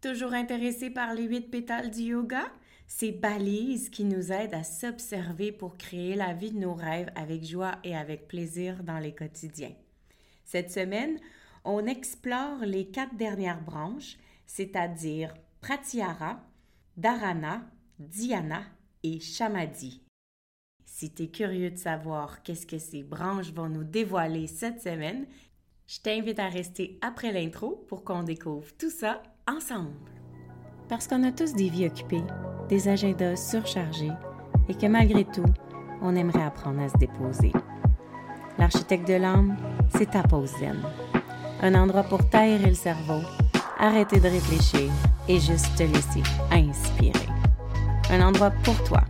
Toujours intéressé par les huit pétales du yoga? Ces balises qui nous aident à s'observer pour créer la vie de nos rêves avec joie et avec plaisir dans les quotidiens. Cette semaine, on explore les quatre dernières branches, c'est-à-dire Pratyahara, Dharana, Dhyana et Shamadhi. Si tu es curieux de savoir qu'est-ce que ces branches vont nous dévoiler cette semaine, je t'invite à rester après l'intro pour qu'on découvre tout ça ensemble. Parce qu'on a tous des vies occupées, des agendas surchargés et que malgré tout, on aimerait apprendre à se déposer. L'architecte de l'âme, c'est ta pause zen. Un endroit pour t'aérer le cerveau, arrêter de réfléchir et juste te laisser inspirer. Un endroit pour toi,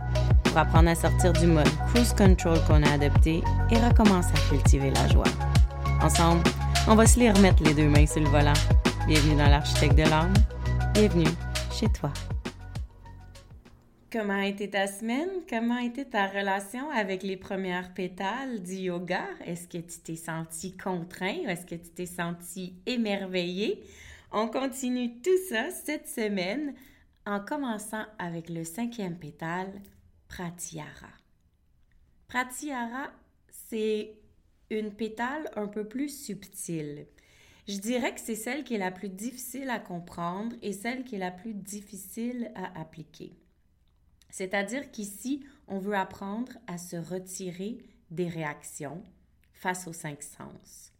pour apprendre à sortir du mode cruise control qu'on a adopté et recommencer à cultiver la joie. Ensemble, on va se les remettre les deux mains sur le volant. Bienvenue dans l'architecte de l'âme. Bienvenue chez toi. Comment a été ta semaine? Comment a été ta relation avec les premières pétales du yoga? Est-ce que tu t'es senti contraint est-ce que tu t'es senti émerveillé? On continue tout ça cette semaine en commençant avec le cinquième pétale, Pratyahara. Pratyahara, c'est une pétale un peu plus subtile. Je dirais que c'est celle qui est la plus difficile à comprendre et celle qui est la plus difficile à appliquer. C'est-à-dire qu'ici, on veut apprendre à se retirer des réactions face aux cinq sens.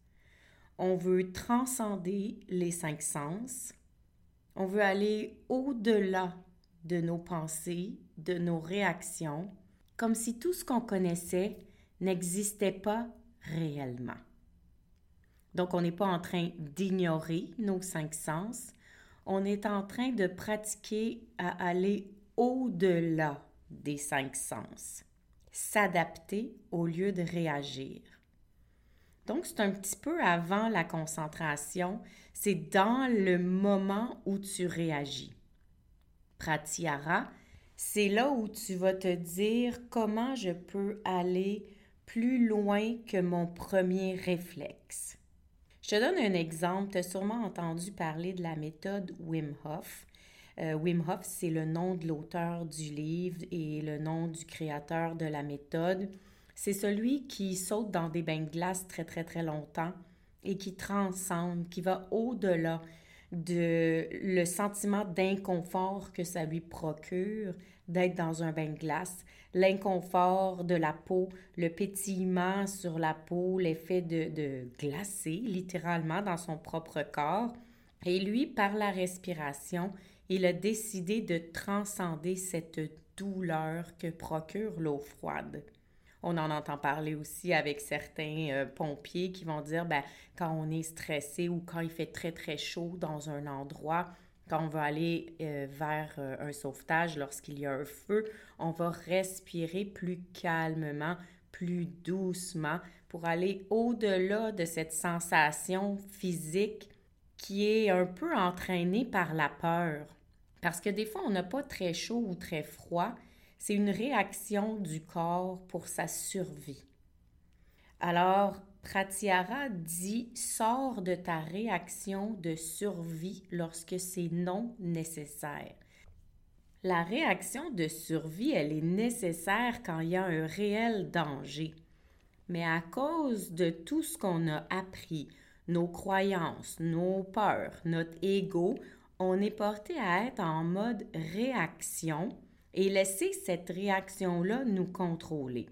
On veut transcender les cinq sens. On veut aller au-delà de nos pensées, de nos réactions, comme si tout ce qu'on connaissait n'existait pas réellement. Donc, on n'est pas en train d'ignorer nos cinq sens, on est en train de pratiquer à aller au-delà des cinq sens, s'adapter au lieu de réagir. Donc, c'est un petit peu avant la concentration, c'est dans le moment où tu réagis. Pratyahara, c'est là où tu vas te dire comment je peux aller plus loin que mon premier réflexe. Je te donne un exemple. Tu as sûrement entendu parler de la méthode Wim Hof. Euh, Wim Hof, c'est le nom de l'auteur du livre et le nom du créateur de la méthode. C'est celui qui saute dans des bains de glace très, très, très longtemps et qui transcende, qui va au-delà de le sentiment d'inconfort que ça lui procure d'être dans un bain de glace, l'inconfort de la peau, le pétillement sur la peau, l'effet de, de glacer littéralement dans son propre corps. Et lui, par la respiration, il a décidé de transcender cette douleur que procure l'eau froide. On en entend parler aussi avec certains euh, pompiers qui vont dire ben, quand on est stressé ou quand il fait très très chaud dans un endroit, quand on va aller euh, vers euh, un sauvetage lorsqu'il y a un feu, on va respirer plus calmement, plus doucement pour aller au-delà de cette sensation physique qui est un peu entraînée par la peur. Parce que des fois, on n'a pas très chaud ou très froid. C'est une réaction du corps pour sa survie. Alors, Pratyahara dit sors de ta réaction de survie lorsque c'est non nécessaire. La réaction de survie, elle est nécessaire quand il y a un réel danger. Mais à cause de tout ce qu'on a appris, nos croyances, nos peurs, notre ego, on est porté à être en mode réaction et laisser cette réaction-là nous contrôler.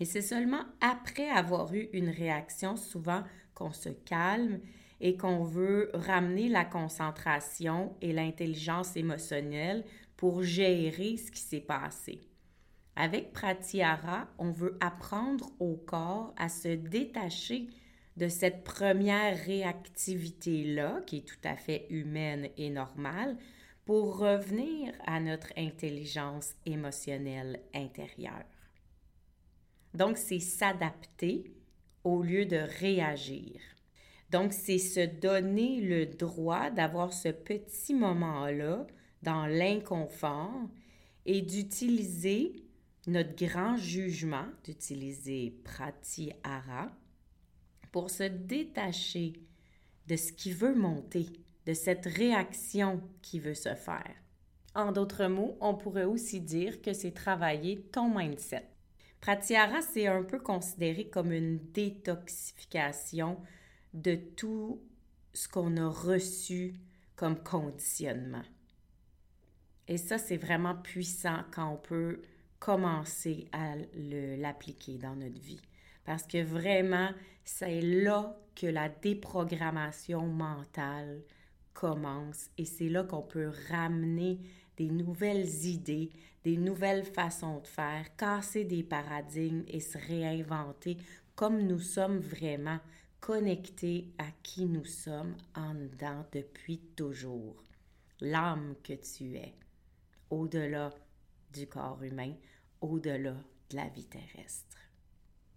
Et c'est seulement après avoir eu une réaction, souvent, qu'on se calme et qu'on veut ramener la concentration et l'intelligence émotionnelle pour gérer ce qui s'est passé. Avec Pratyahara, on veut apprendre au corps à se détacher de cette première réactivité-là, qui est tout à fait humaine et normale, pour revenir à notre intelligence émotionnelle intérieure. Donc, c'est s'adapter au lieu de réagir. Donc, c'est se donner le droit d'avoir ce petit moment-là dans l'inconfort et d'utiliser notre grand jugement, d'utiliser pratyahara pour se détacher de ce qui veut monter, de cette réaction qui veut se faire. En d'autres mots, on pourrait aussi dire que c'est travailler ton mindset. Pratyahara, c'est un peu considéré comme une détoxification de tout ce qu'on a reçu comme conditionnement. Et ça, c'est vraiment puissant quand on peut commencer à l'appliquer dans notre vie. Parce que vraiment, c'est là que la déprogrammation mentale commence et c'est là qu'on peut ramener des nouvelles idées, des nouvelles façons de faire, casser des paradigmes et se réinventer comme nous sommes vraiment connectés à qui nous sommes en dedans depuis toujours. L'âme que tu es, au-delà du corps humain, au-delà de la vie terrestre.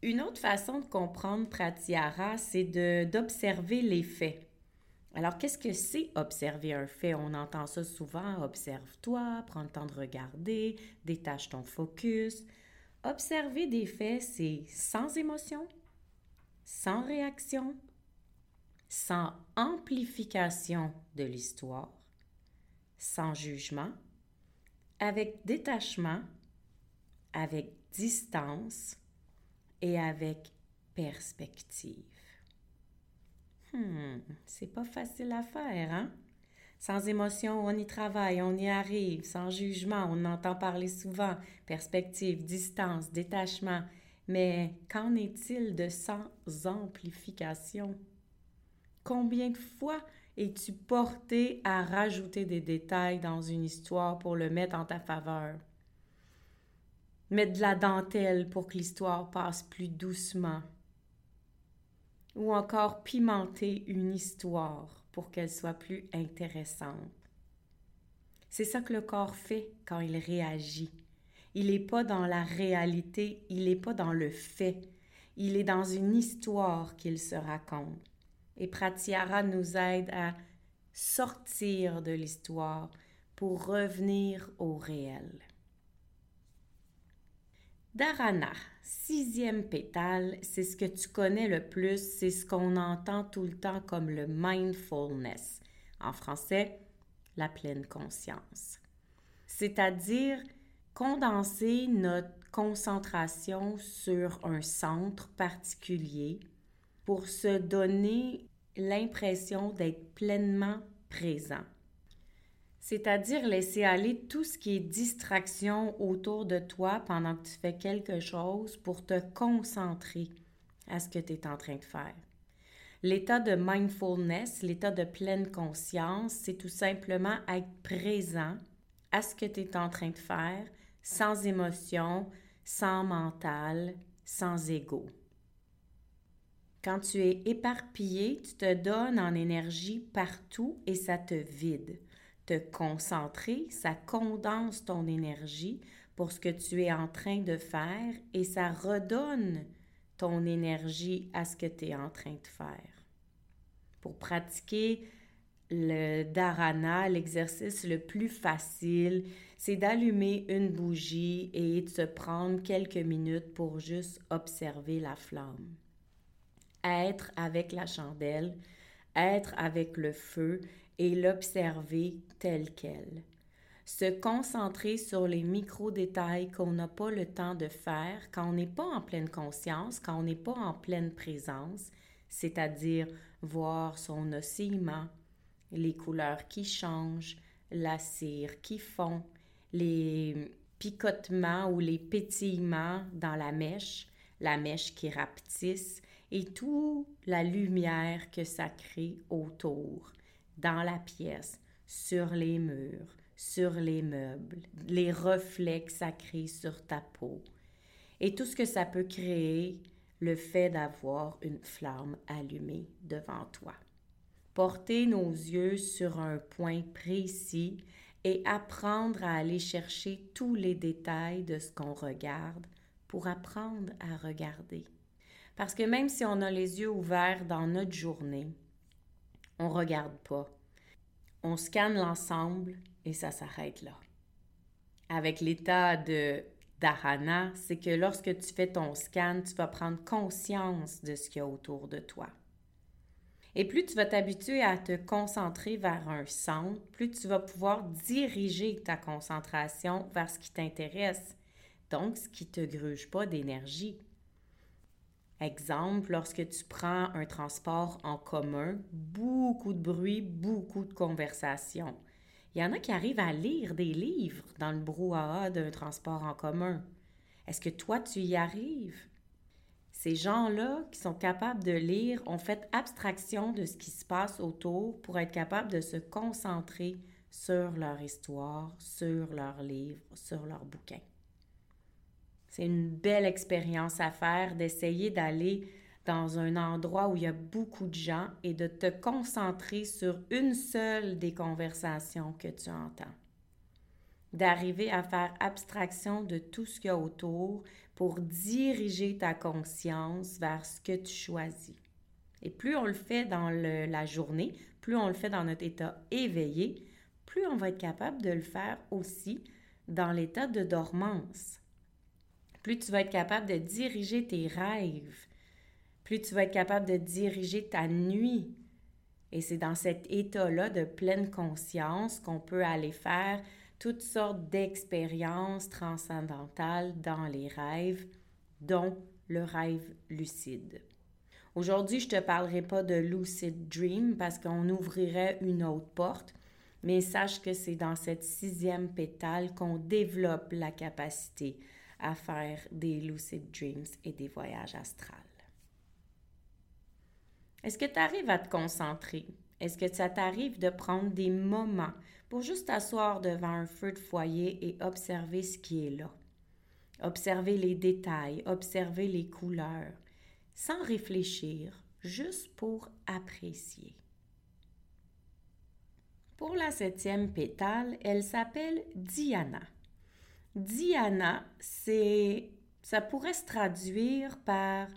Une autre façon de comprendre Pratyahara, c'est d'observer les faits. Alors, qu'est-ce que c'est observer un fait? On entend ça souvent. Observe-toi, prends le temps de regarder, détache ton focus. Observer des faits, c'est sans émotion, sans réaction, sans amplification de l'histoire, sans jugement, avec détachement, avec distance et avec perspective. Hmm, c'est pas facile à faire, hein? Sans émotion, on y travaille, on y arrive. Sans jugement, on entend parler souvent. Perspective, distance, détachement. Mais qu'en est-il de sans amplification? Combien de fois es-tu porté à rajouter des détails dans une histoire pour le mettre en ta faveur? Mettre de la dentelle pour que l'histoire passe plus doucement ou encore pimenter une histoire pour qu'elle soit plus intéressante. C'est ça que le corps fait quand il réagit. Il n'est pas dans la réalité, il n'est pas dans le fait, il est dans une histoire qu'il se raconte. Et Pratyahara nous aide à sortir de l'histoire pour revenir au réel. Dharana, sixième pétale, c'est ce que tu connais le plus, c'est ce qu'on entend tout le temps comme le mindfulness. En français, la pleine conscience. C'est-à-dire condenser notre concentration sur un centre particulier pour se donner l'impression d'être pleinement présent c'est-à-dire laisser aller tout ce qui est distraction autour de toi pendant que tu fais quelque chose pour te concentrer à ce que tu es en train de faire. L'état de mindfulness, l'état de pleine conscience, c'est tout simplement être présent à ce que tu es en train de faire, sans émotion, sans mental, sans ego. Quand tu es éparpillé, tu te donnes en énergie partout et ça te vide te concentrer, ça condense ton énergie pour ce que tu es en train de faire et ça redonne ton énergie à ce que tu es en train de faire. Pour pratiquer le dharana, l'exercice le plus facile, c'est d'allumer une bougie et de se prendre quelques minutes pour juste observer la flamme. Être avec la chandelle, être avec le feu et l'observer tel quel. Se concentrer sur les micro-détails qu'on n'a pas le temps de faire quand on n'est pas en pleine conscience, quand on n'est pas en pleine présence, c'est-à-dire voir son oscillement, les couleurs qui changent, la cire qui fond, les picotements ou les pétillements dans la mèche, la mèche qui rapetisse et toute la lumière que ça crée autour dans la pièce, sur les murs, sur les meubles, les reflets que ça crée sur ta peau et tout ce que ça peut créer le fait d'avoir une flamme allumée devant toi. Porter nos yeux sur un point précis et apprendre à aller chercher tous les détails de ce qu'on regarde pour apprendre à regarder. Parce que même si on a les yeux ouverts dans notre journée, on regarde pas. On scanne l'ensemble et ça s'arrête là. Avec l'état de dharana, c'est que lorsque tu fais ton scan, tu vas prendre conscience de ce qu'il y a autour de toi. Et plus tu vas t'habituer à te concentrer vers un centre, plus tu vas pouvoir diriger ta concentration vers ce qui t'intéresse, donc ce qui ne te gruge pas d'énergie. Exemple, lorsque tu prends un transport en commun, beaucoup de bruit, beaucoup de conversation. Il y en a qui arrivent à lire des livres dans le brouhaha d'un transport en commun. Est-ce que toi, tu y arrives? Ces gens-là qui sont capables de lire ont fait abstraction de ce qui se passe autour pour être capables de se concentrer sur leur histoire, sur leurs livres, sur leurs bouquins. C'est une belle expérience à faire d'essayer d'aller dans un endroit où il y a beaucoup de gens et de te concentrer sur une seule des conversations que tu entends. D'arriver à faire abstraction de tout ce qu'il y a autour pour diriger ta conscience vers ce que tu choisis. Et plus on le fait dans la journée, plus on le fait dans notre état éveillé, plus on va être capable de le faire aussi dans l'état de dormance plus tu vas être capable de diriger tes rêves, plus tu vas être capable de diriger ta nuit. Et c'est dans cet état-là de pleine conscience qu'on peut aller faire toutes sortes d'expériences transcendantales dans les rêves, dont le rêve lucide. Aujourd'hui, je ne te parlerai pas de lucid dream parce qu'on ouvrirait une autre porte, mais sache que c'est dans cette sixième pétale qu'on développe la capacité à faire des lucid dreams et des voyages astrales. Est-ce que tu arrives à te concentrer? Est-ce que ça t'arrive de prendre des moments pour juste t'asseoir devant un feu de foyer et observer ce qui est là? Observer les détails, observer les couleurs, sans réfléchir, juste pour apprécier. Pour la septième pétale, elle s'appelle Diana. Diana, c'est ça pourrait se traduire par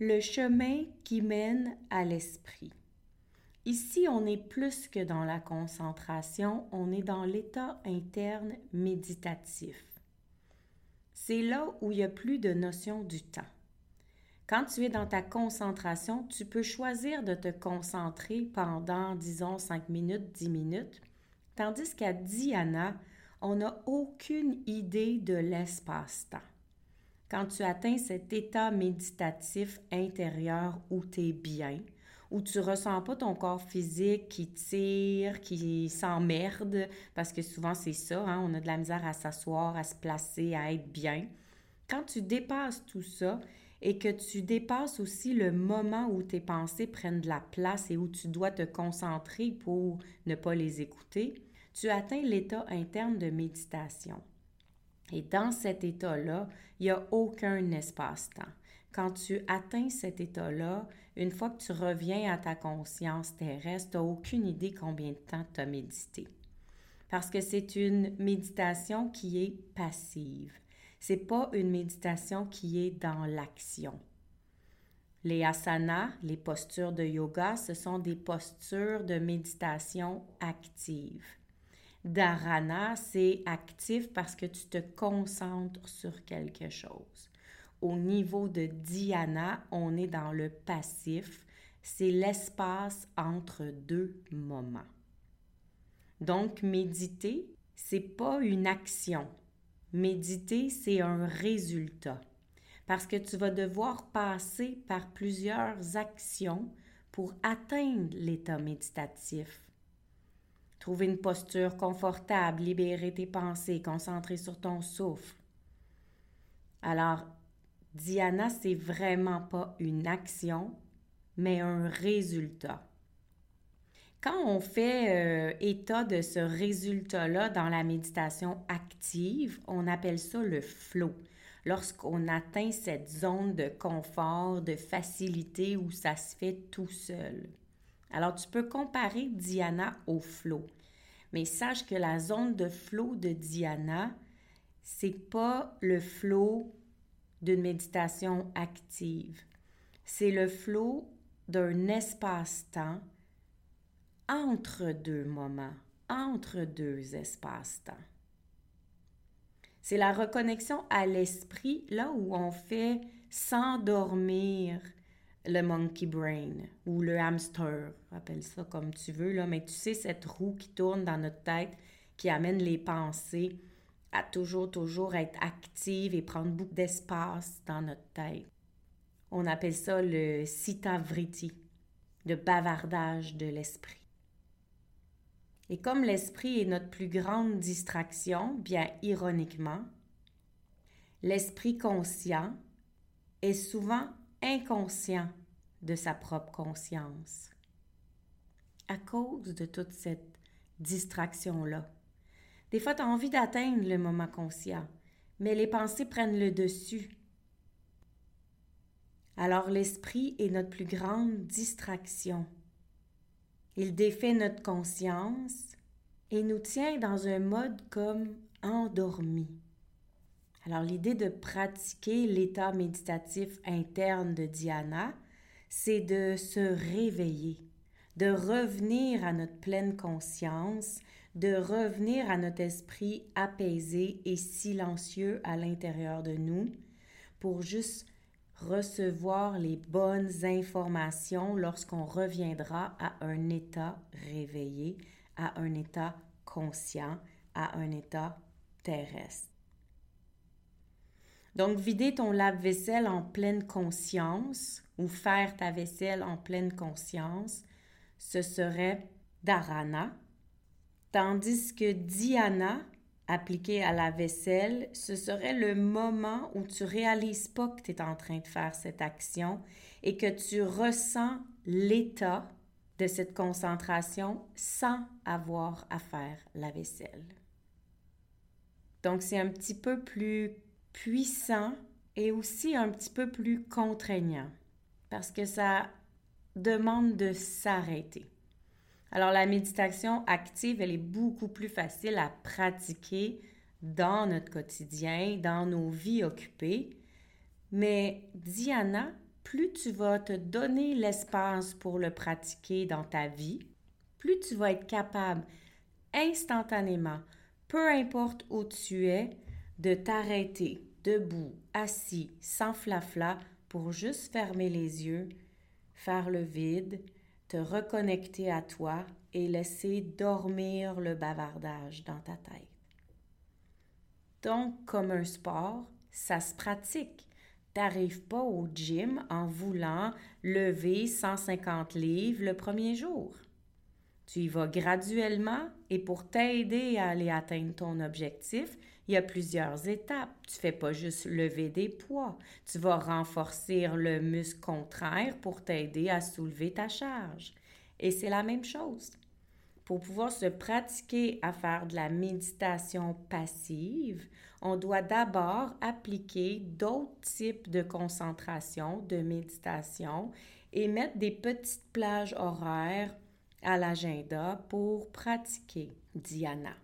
le chemin qui mène à l'esprit. Ici, on est plus que dans la concentration, on est dans l'état interne méditatif. C'est là où il y a plus de notion du temps. Quand tu es dans ta concentration, tu peux choisir de te concentrer pendant, disons, 5 minutes, 10 minutes, tandis qu'à Diana, on n'a aucune idée de l'espace-temps. Quand tu atteins cet état méditatif intérieur où tu es bien, où tu ressens pas ton corps physique qui tire, qui s'emmerde, parce que souvent c'est ça, hein, on a de la misère à s'asseoir, à se placer, à être bien. Quand tu dépasses tout ça et que tu dépasses aussi le moment où tes pensées prennent de la place et où tu dois te concentrer pour ne pas les écouter, tu atteins l'état interne de méditation. Et dans cet état-là, il n'y a aucun espace-temps. Quand tu atteins cet état-là, une fois que tu reviens à ta conscience terrestre, tu n'as aucune idée combien de temps tu as médité. Parce que c'est une méditation qui est passive. C'est pas une méditation qui est dans l'action. Les asanas, les postures de yoga, ce sont des postures de méditation active. Dharana, c'est actif parce que tu te concentres sur quelque chose. Au niveau de dhyana, on est dans le passif. C'est l'espace entre deux moments. Donc, méditer, c'est pas une action. Méditer, c'est un résultat. Parce que tu vas devoir passer par plusieurs actions pour atteindre l'état méditatif. Trouver une posture confortable, libérer tes pensées, concentrer sur ton souffle. Alors, Diana, c'est vraiment pas une action, mais un résultat. Quand on fait euh, état de ce résultat-là dans la méditation active, on appelle ça le flow. Lorsqu'on atteint cette zone de confort, de facilité où ça se fait tout seul. Alors, tu peux comparer Diana au flot. Mais sache que la zone de flot de Diana, c'est pas le flot d'une méditation active. C'est le flot d'un espace-temps entre deux moments, entre deux espaces-temps. C'est la reconnexion à l'esprit, là où on fait s'endormir le monkey brain ou le hamster, appelle ça comme tu veux, là, mais tu sais, cette roue qui tourne dans notre tête, qui amène les pensées à toujours, toujours être active et prendre beaucoup d'espace dans notre tête. On appelle ça le sitavriti, le bavardage de l'esprit. Et comme l'esprit est notre plus grande distraction, bien ironiquement, l'esprit conscient est souvent inconscient de sa propre conscience à cause de toute cette distraction-là. Des fois, tu as envie d'atteindre le moment conscient, mais les pensées prennent le dessus. Alors l'esprit est notre plus grande distraction. Il défait notre conscience et nous tient dans un mode comme endormi. Alors l'idée de pratiquer l'état méditatif interne de Diana, c'est de se réveiller, de revenir à notre pleine conscience, de revenir à notre esprit apaisé et silencieux à l'intérieur de nous pour juste recevoir les bonnes informations lorsqu'on reviendra à un état réveillé, à un état conscient, à un état terrestre. Donc, vider ton lave-vaisselle en pleine conscience ou faire ta vaisselle en pleine conscience, ce serait dharana, tandis que dhyana, appliqué à la vaisselle, ce serait le moment où tu réalises pas que tu es en train de faire cette action et que tu ressens l'état de cette concentration sans avoir à faire la vaisselle. Donc c'est un petit peu plus puissant et aussi un petit peu plus contraignant parce que ça demande de s'arrêter. Alors la méditation active, elle est beaucoup plus facile à pratiquer dans notre quotidien, dans nos vies occupées. Mais Diana, plus tu vas te donner l'espace pour le pratiquer dans ta vie, plus tu vas être capable instantanément, peu importe où tu es, de t'arrêter debout, assis, sans flafla, pour juste fermer les yeux, faire le vide, te reconnecter à toi et laisser dormir le bavardage dans ta tête. Donc, comme un sport, ça se pratique. T'arrives pas au gym en voulant lever 150 livres le premier jour. Tu y vas graduellement et pour t'aider à aller atteindre ton objectif, il y a plusieurs étapes. Tu fais pas juste lever des poids. Tu vas renforcer le muscle contraire pour t'aider à soulever ta charge. Et c'est la même chose. Pour pouvoir se pratiquer à faire de la méditation passive, on doit d'abord appliquer d'autres types de concentration, de méditation et mettre des petites plages horaires à l'agenda pour pratiquer Diana.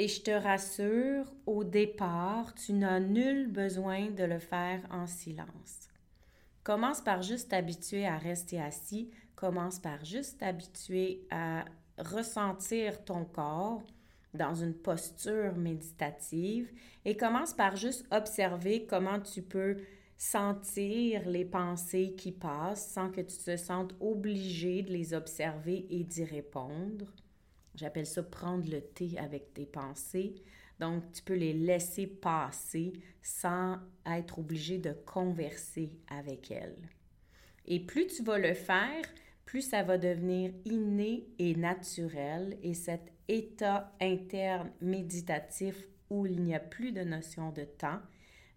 Et je te rassure, au départ, tu n'as nul besoin de le faire en silence. Commence par juste t'habituer à rester assis, commence par juste t'habituer à ressentir ton corps dans une posture méditative et commence par juste observer comment tu peux sentir les pensées qui passent sans que tu te sentes obligé de les observer et d'y répondre. J'appelle ça prendre le thé avec tes pensées. Donc, tu peux les laisser passer sans être obligé de converser avec elles. Et plus tu vas le faire, plus ça va devenir inné et naturel et cet état interne méditatif où il n'y a plus de notion de temps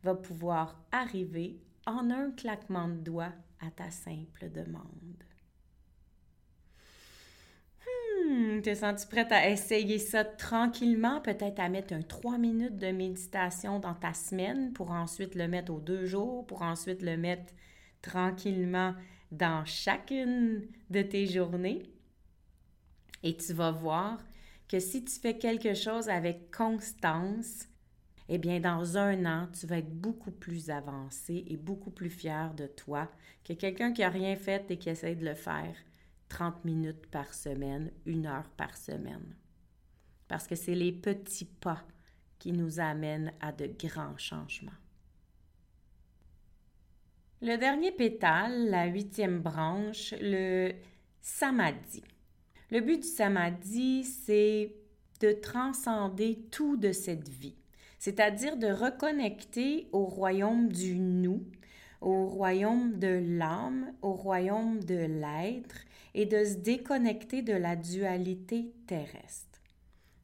va pouvoir arriver en un claquement de doigts à ta simple demande. Hmm, te sens-tu prête à essayer ça tranquillement, peut-être à mettre un 3 minutes de méditation dans ta semaine pour ensuite le mettre aux deux jours, pour ensuite le mettre tranquillement dans chacune de tes journées? Et tu vas voir que si tu fais quelque chose avec constance, eh bien, dans un an, tu vas être beaucoup plus avancé et beaucoup plus fier de toi que quelqu'un qui n'a rien fait et qui essaie de le faire 30 minutes par semaine, une heure par semaine. Parce que c'est les petits pas qui nous amènent à de grands changements. Le dernier pétale, la huitième branche, le samadhi. Le but du samadhi, c'est de transcender tout de cette vie, c'est-à-dire de reconnecter au royaume du nous, au royaume de l'âme, au royaume de l'être et de se déconnecter de la dualité terrestre.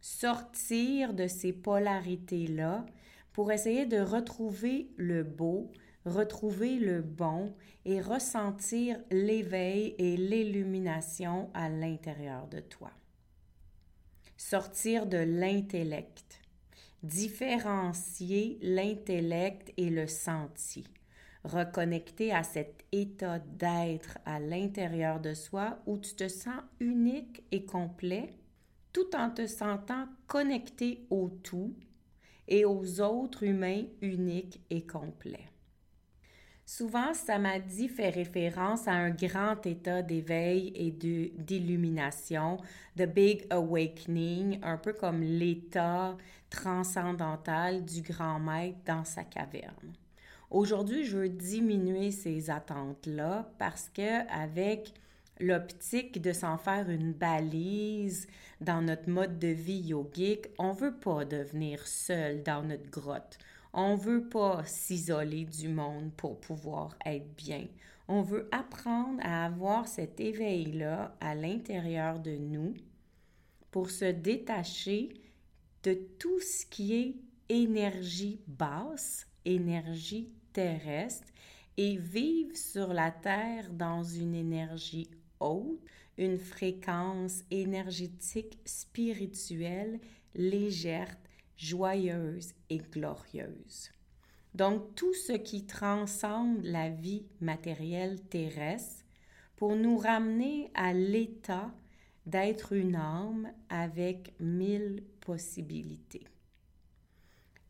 Sortir de ces polarités-là pour essayer de retrouver le beau, retrouver le bon et ressentir l'éveil et l'illumination à l'intérieur de toi. Sortir de l'intellect, différencier l'intellect et le senti, reconnecter à cet état d'être à l'intérieur de soi où tu te sens unique et complet tout en te sentant connecté au tout et aux autres humains uniques et complets. Souvent, Samadhi fait référence à un grand état d'éveil et d'illumination, de Big Awakening, un peu comme l'état transcendantal du grand maître dans sa caverne. Aujourd'hui, je veux diminuer ces attentes-là parce que avec l'optique de s'en faire une balise dans notre mode de vie yogique, on veut pas devenir seul dans notre grotte. On veut pas s'isoler du monde pour pouvoir être bien. On veut apprendre à avoir cet éveil-là à l'intérieur de nous pour se détacher de tout ce qui est énergie basse, énergie terrestre et vivre sur la Terre dans une énergie haute, une fréquence énergétique spirituelle légère joyeuse et glorieuse. Donc tout ce qui transcende la vie matérielle terrestre pour nous ramener à l'état d'être une âme avec mille possibilités.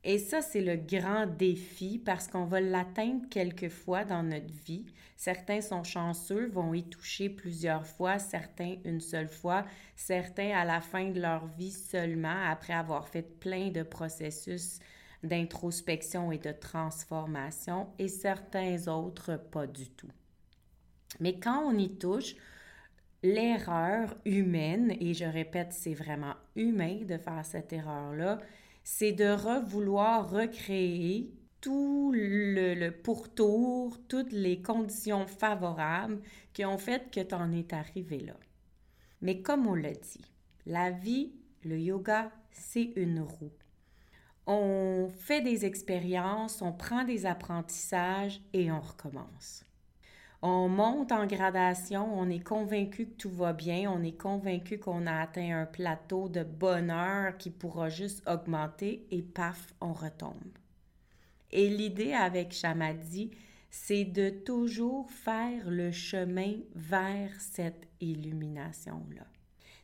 Et ça, c'est le grand défi parce qu'on va l'atteindre quelquefois dans notre vie. Certains sont chanceux, vont y toucher plusieurs fois, certains une seule fois, certains à la fin de leur vie seulement après avoir fait plein de processus d'introspection et de transformation et certains autres pas du tout. Mais quand on y touche, l'erreur humaine, et je répète, c'est vraiment humain de faire cette erreur-là, c'est de vouloir recréer tout le, pourtour, toutes les conditions favorables qui ont fait que tu en es arrivé là. Mais comme on l'a dit, la vie, le yoga, c'est une roue. On fait des expériences, on prend des apprentissages et on recommence. On monte en gradation, on est convaincu que tout va bien, on est convaincu qu'on a atteint un plateau de bonheur qui pourra juste augmenter et paf, on retombe. Et l'idée avec Shamadi, c'est de toujours faire le chemin vers cette illumination-là.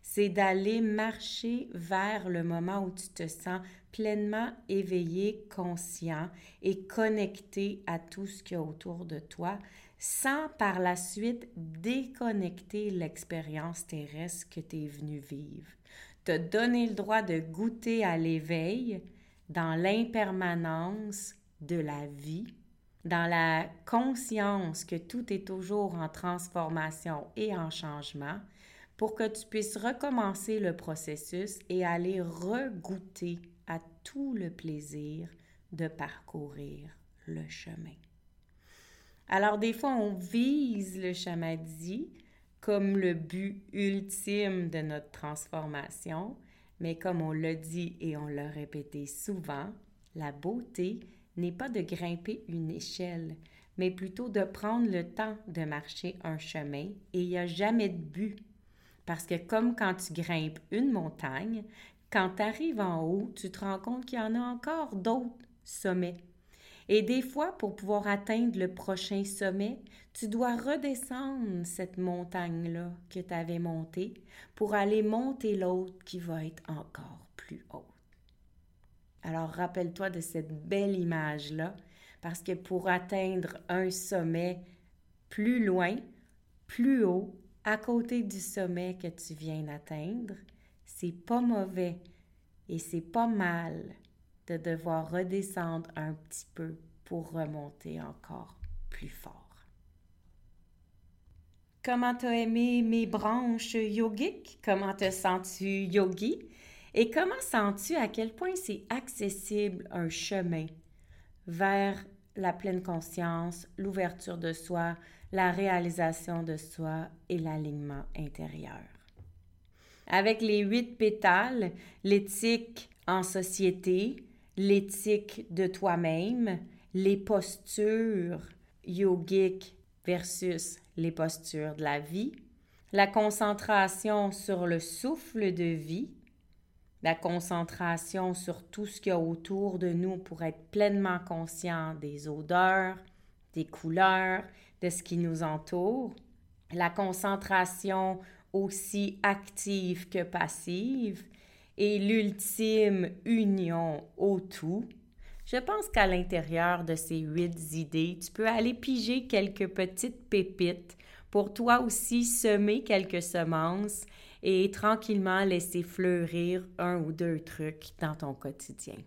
C'est d'aller marcher vers le moment où tu te sens pleinement éveillé, conscient et connecté à tout ce qu'il y a autour de toi, sans par la suite déconnecter l'expérience terrestre que tu es venu vivre. Te donner le droit de goûter à l'éveil dans l'impermanence de la vie, dans la conscience que tout est toujours en transformation et en changement, pour que tu puisses recommencer le processus et aller regoûter à tout le plaisir de parcourir le chemin. Alors, des fois, on vise le chamadhi comme le but ultime de notre transformation, mais comme on l'a dit et on l'a répété souvent, la beauté n'est pas de grimper une échelle, mais plutôt de prendre le temps de marcher un chemin et il n'y a jamais de but. Parce que comme quand tu grimpes une montagne, quand tu arrives en haut, tu te rends compte qu'il y en a encore d'autres sommets et des fois, pour pouvoir atteindre le prochain sommet, tu dois redescendre cette montagne-là que tu avais montée pour aller monter l'autre qui va être encore plus haute. Alors rappelle-toi de cette belle image-là, parce que pour atteindre un sommet plus loin, plus haut, à côté du sommet que tu viens d'atteindre, c'est pas mauvais et c'est pas mal de devoir redescendre un petit peu pour remonter encore plus fort. Comment t'as aimé mes branches yogiques? Comment te sens-tu yogi? Et comment sens-tu à quel point c'est accessible un chemin vers la pleine conscience, l'ouverture de soi, la réalisation de soi et l'alignement intérieur? Avec les huit pétales, l'éthique en société, l'éthique de toi-même, les postures yogiques versus les postures de la vie, la concentration sur le souffle de vie, la concentration sur tout ce qu'il y a autour de nous pour être pleinement conscient des odeurs, des couleurs, de ce qui nous entoure, la concentration aussi active que passive et l'ultime union au tout, je pense qu'à l'intérieur de ces huit idées, tu peux aller piger quelques petites pépites pour toi aussi semer quelques semences et tranquillement laisser fleurir un ou deux trucs dans ton quotidien.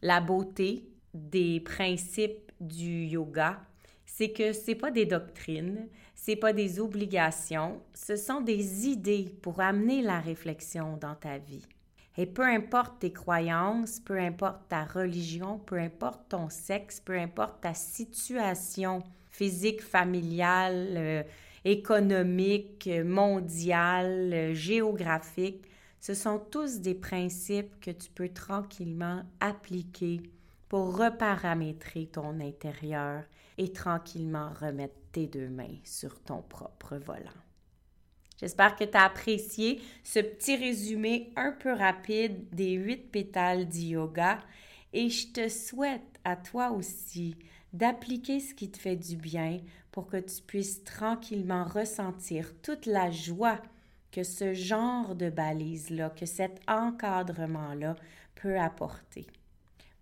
La beauté des principes du yoga, c'est que c'est pas des doctrines, c'est pas des obligations, ce sont des idées pour amener la réflexion dans ta vie. Et peu importe tes croyances, peu importe ta religion, peu importe ton sexe, peu importe ta situation physique, familiale, euh, économique, mondiale, euh, géographique, ce sont tous des principes que tu peux tranquillement appliquer pour reparamétrer ton intérieur et tranquillement remettre tes deux mains sur ton propre volant. J'espère que tu as apprécié ce petit résumé un peu rapide des huit pétales du yoga et je te souhaite à toi aussi d'appliquer ce qui te fait du bien pour que tu puisses tranquillement ressentir toute la joie que ce genre de balise-là, que cet encadrement-là peut apporter.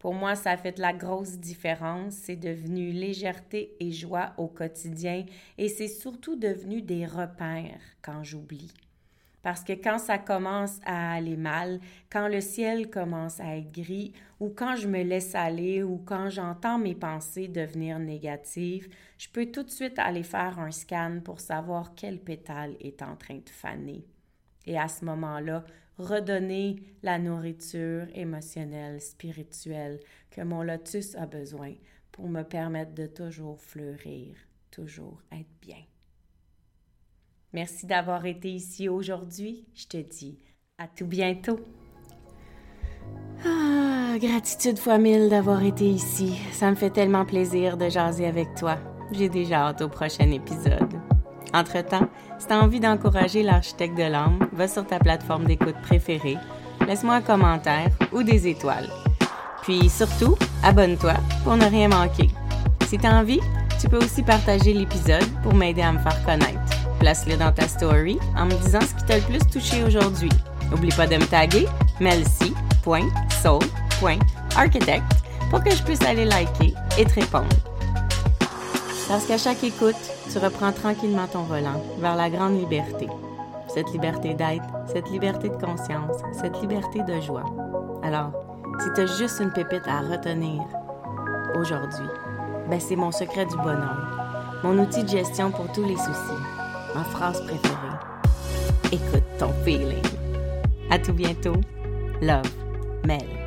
Pour moi, ça a fait la grosse différence. C'est devenu légèreté et joie au quotidien et c'est surtout devenu des repères quand j'oublie. Parce que quand ça commence à aller mal, quand le ciel commence à être gris, ou quand je me laisse aller, ou quand j'entends mes pensées devenir négatives, je peux tout de suite aller faire un scan pour savoir quel pétale est en train de faner. Et à ce moment-là, redonner la nourriture émotionnelle, spirituelle que mon lotus a besoin pour me permettre de toujours fleurir, toujours être bien. Merci d'avoir été ici aujourd'hui. Je te dis à tout bientôt. Ah, gratitude fois mille d'avoir été ici. Ça me fait tellement plaisir de jaser avec toi. J'ai déjà hâte au prochain épisode. Entre-temps, si tu as envie d'encourager l'architecte de l'âme, va sur ta plateforme d'écoute préférée, laisse-moi un commentaire ou des étoiles. Puis surtout, abonne-toi pour ne rien manquer. Si tu as envie, tu peux aussi partager l'épisode pour m'aider à me faire connaître. Place-le dans ta story en me disant ce qui t'a le plus touché aujourd'hui. N'oublie pas de me taguer melcy.soul.architect pour que je puisse aller liker et te répondre. Parce qu'à chaque écoute, tu reprends tranquillement ton volant vers la grande liberté. Cette liberté d'être, cette liberté de conscience, cette liberté de joie. Alors, si tu juste une pépite à retenir aujourd'hui, ben c'est mon secret du bonheur, mon outil de gestion pour tous les soucis, ma phrase préférée. Écoute ton feeling. À tout bientôt. Love, Mel.